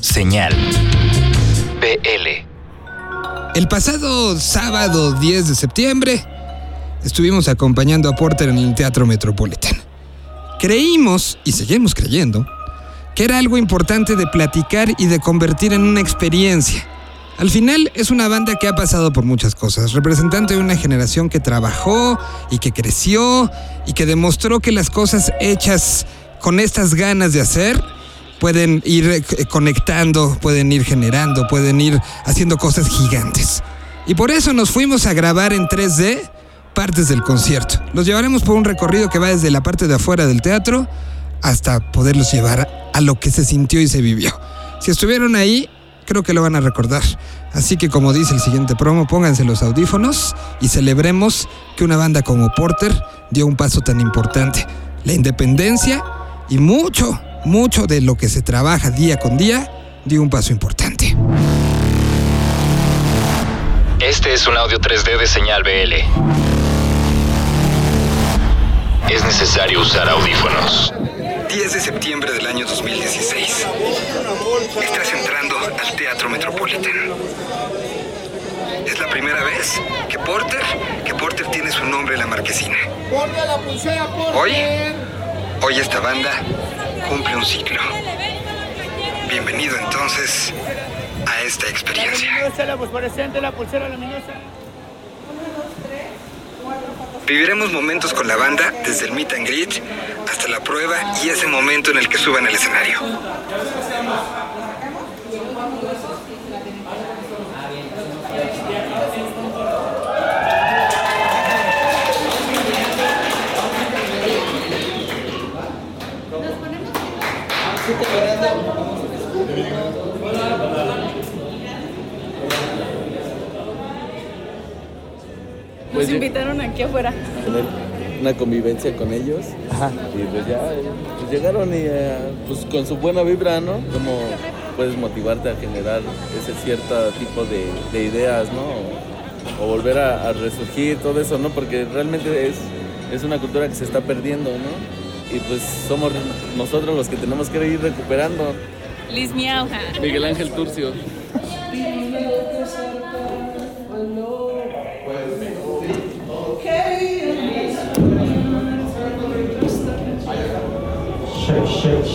Señal. BL. El pasado sábado 10 de septiembre estuvimos acompañando a Porter en el Teatro Metropolitan. Creímos, y seguimos creyendo, que era algo importante de platicar y de convertir en una experiencia. Al final es una banda que ha pasado por muchas cosas, representante de una generación que trabajó y que creció y que demostró que las cosas hechas con estas ganas de hacer pueden ir eh, conectando, pueden ir generando, pueden ir haciendo cosas gigantes. Y por eso nos fuimos a grabar en 3D partes del concierto. Los llevaremos por un recorrido que va desde la parte de afuera del teatro hasta poderlos llevar a lo que se sintió y se vivió. Si estuvieron ahí, creo que lo van a recordar. Así que como dice el siguiente promo, pónganse los audífonos y celebremos que una banda como Porter dio un paso tan importante. La independencia y mucho, mucho de lo que se trabaja día con día dio un paso importante. Este es un audio 3D de señal BL. Es necesario usar audífonos. 10 de septiembre del año 2016. Estás entrando al Teatro Metropolitan. Es la primera vez que Porter, que Porter tiene su nombre en la marquesina. Hoy, hoy esta banda cumple un ciclo. Bienvenido entonces a esta experiencia. Viviremos momentos con la banda desde el meet and greet hasta la prueba y ese momento en el que suban al escenario. Pues Nos invitaron aquí afuera. tener una convivencia con ellos. Y pues ya eh, pues llegaron y eh, pues con su buena vibra, ¿no? Como puedes motivarte a generar ese cierto tipo de, de ideas, ¿no? O, o volver a, a resurgir, todo eso, ¿no? Porque realmente es, es una cultura que se está perdiendo, ¿no? Y pues somos nosotros los que tenemos que ir recuperando. Liz Miauja. Miguel Ángel Turcio.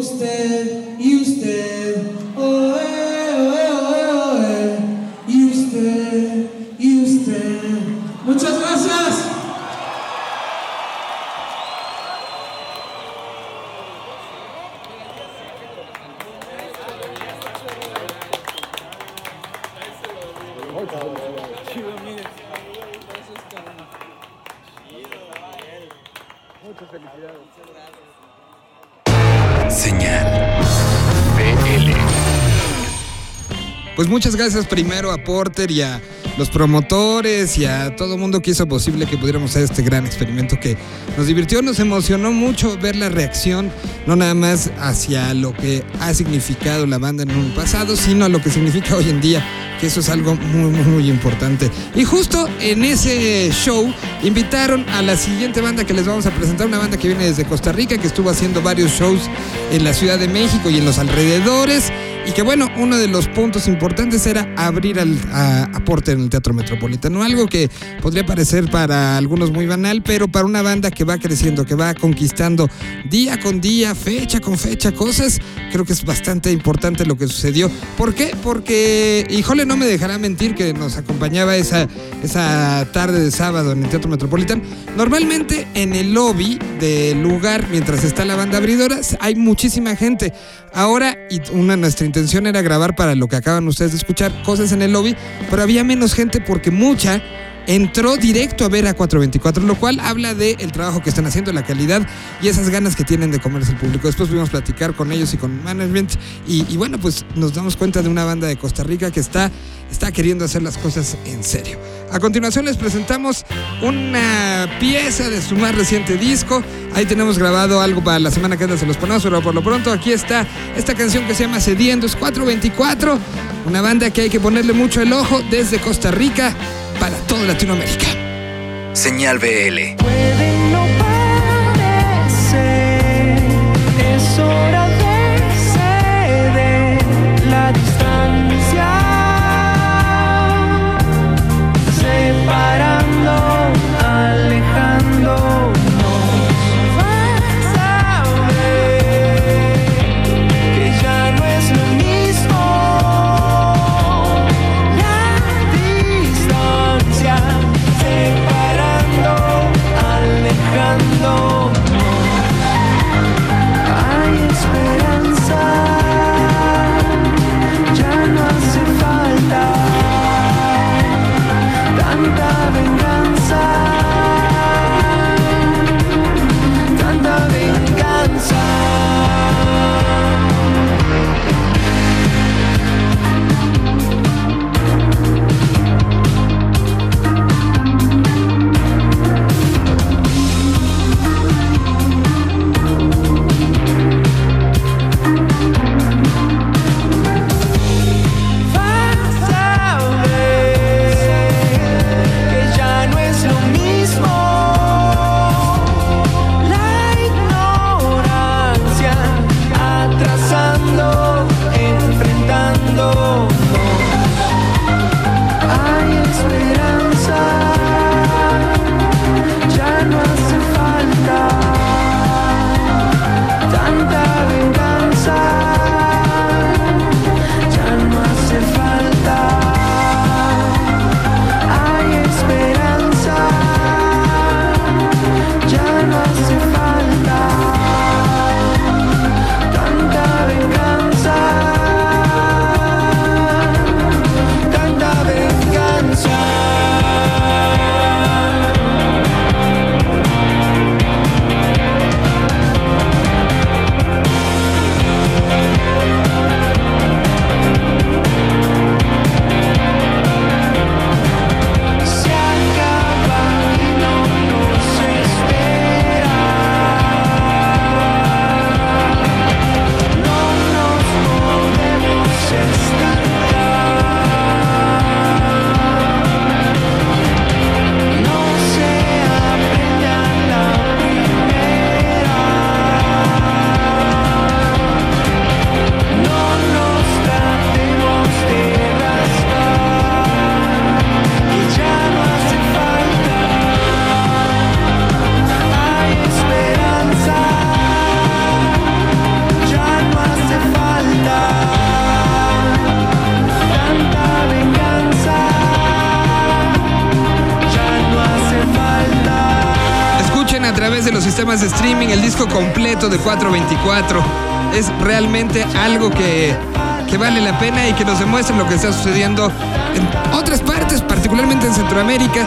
usted gracias primero a Porter y a los promotores y a todo el mundo que hizo posible que pudiéramos hacer este gran experimento que nos divirtió, nos emocionó mucho ver la reacción, no nada más hacia lo que ha significado la banda en un pasado, sino a lo que significa hoy en día, que eso es algo muy, muy, muy importante. Y justo en ese show invitaron a la siguiente banda que les vamos a presentar, una banda que viene desde Costa Rica, que estuvo haciendo varios shows en la Ciudad de México y en los alrededores. Y que bueno, uno de los puntos importantes era abrir al, a, a Porter en el Teatro Metropolitano. Algo que podría parecer para algunos muy banal, pero para una banda que va creciendo, que va conquistando día con día, fecha con fecha, cosas, creo que es bastante importante lo que sucedió. ¿Por qué? Porque, híjole, no me dejará mentir que nos acompañaba esa, esa tarde de sábado en el Teatro Metropolitano. Normalmente en el lobby del lugar, mientras está la banda abridora, hay muchísima gente. Ahora, y una nuestra era grabar para lo que acaban ustedes de escuchar, cosas en el lobby, pero había menos gente porque mucha entró directo a ver a 424, lo cual habla del trabajo que están haciendo, la calidad y esas ganas que tienen de comerse el público. Después pudimos platicar con ellos y con management y, y bueno, pues nos damos cuenta de una banda de Costa Rica que está, está queriendo hacer las cosas en serio. A continuación les presentamos una pieza de su más reciente disco. Ahí tenemos grabado algo para la semana que anda, se los ponemos, pero por lo pronto aquí está esta canción que se llama Cediendo, es 424, una banda que hay que ponerle mucho el ojo desde Costa Rica para toda Latinoamérica. Señal BL. la venganza. Través de los sistemas de streaming el disco completo de 424. Es realmente algo que, que vale la pena y que nos demuestra lo que está sucediendo en otras partes, particularmente en Centroamérica.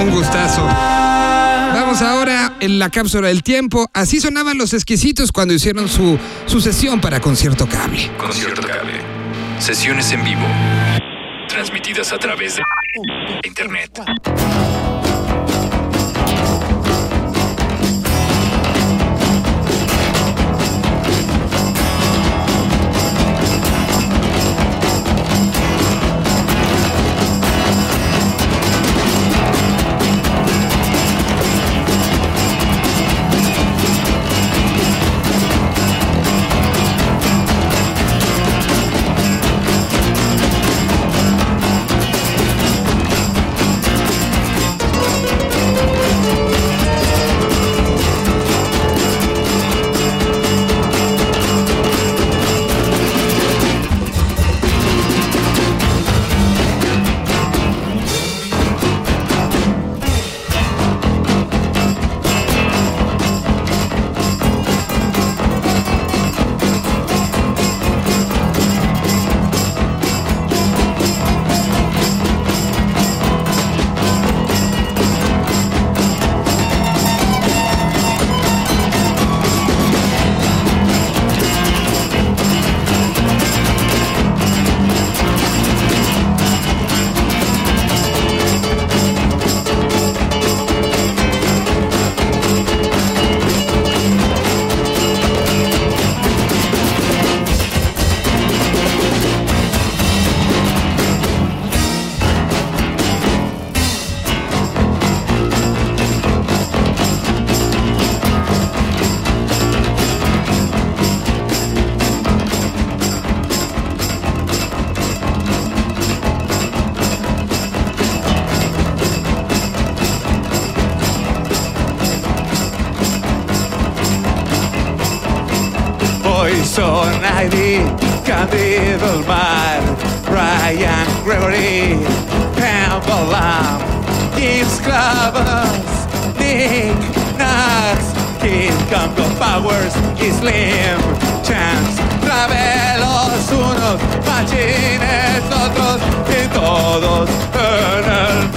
Un gustazo. Vamos ahora en la cápsula del tiempo. Así sonaban los exquisitos cuando hicieron su, su sesión para concierto cable. Concierto Cable. Sesiones en vivo. Transmitidas a través de Internet. Poison Ivy, Candido el Mar, Ryan Gregory, Campbell Lamb, James Clavas, Nick Knox, Kid Campbell Powers Slim Chance, Travelos unos, Machines otros, y todos en el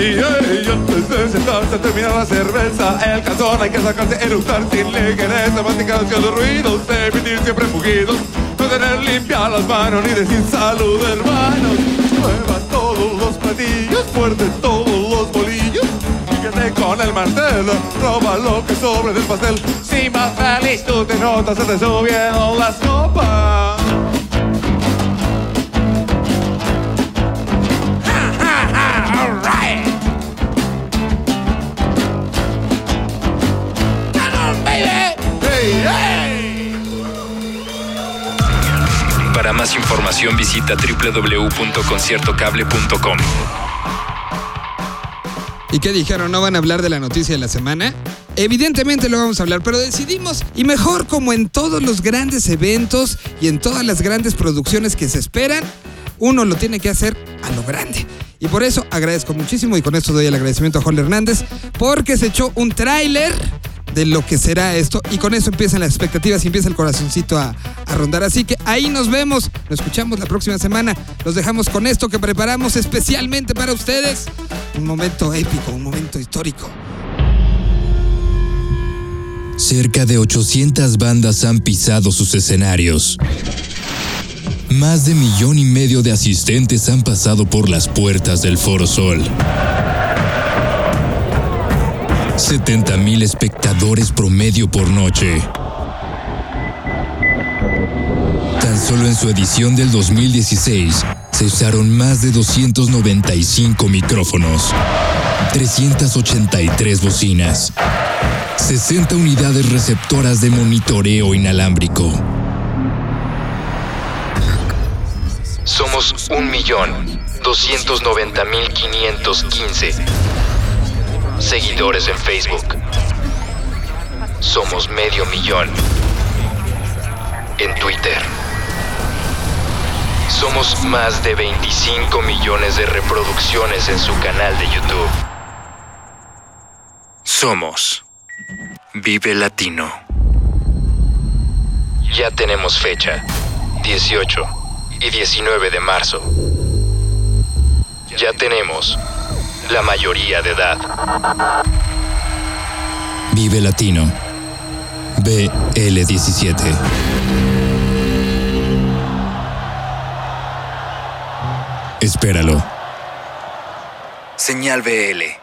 Y hey, antes de sentarse a terminar la cerveza. El calzón hay que sacarse, eructar sin ligereza. Masticar los ruidos, emitir siempre fugidos No tener limpias las manos ni decir salud hermanos Muevan todos los platillos, fuerte todos los bolillos. Fíjate con el martelo, roba lo que sobre del pastel. Si más feliz tú te notas, se te subieron las copas Más información visita www.conciertocable.com. ¿Y qué dijeron? ¿No van a hablar de la noticia de la semana? Evidentemente lo vamos a hablar, pero decidimos, y mejor como en todos los grandes eventos y en todas las grandes producciones que se esperan, uno lo tiene que hacer a lo grande. Y por eso agradezco muchísimo y con esto doy el agradecimiento a Joel Hernández porque se echó un tráiler de lo que será esto y con eso empiezan las expectativas y empieza el corazoncito a, a rondar. Así que ahí nos vemos, nos escuchamos la próxima semana. Los dejamos con esto que preparamos especialmente para ustedes. Un momento épico, un momento histórico. Cerca de 800 bandas han pisado sus escenarios. Más de millón y medio de asistentes han pasado por las puertas del Foro Sol. 70 mil espectadores promedio por noche. Tan solo en su edición del 2016 se usaron más de 295 micrófonos, 383 bocinas, 60 unidades receptoras de monitoreo inalámbrico. Somos 1.290.515 seguidores en Facebook. Somos medio millón en Twitter. Somos más de 25 millones de reproducciones en su canal de YouTube. Somos Vive Latino. Ya tenemos fecha, 18 y 19 de marzo. Ya tenemos la mayoría de edad. Vive Latino. BL17. Espéralo. Señal BL.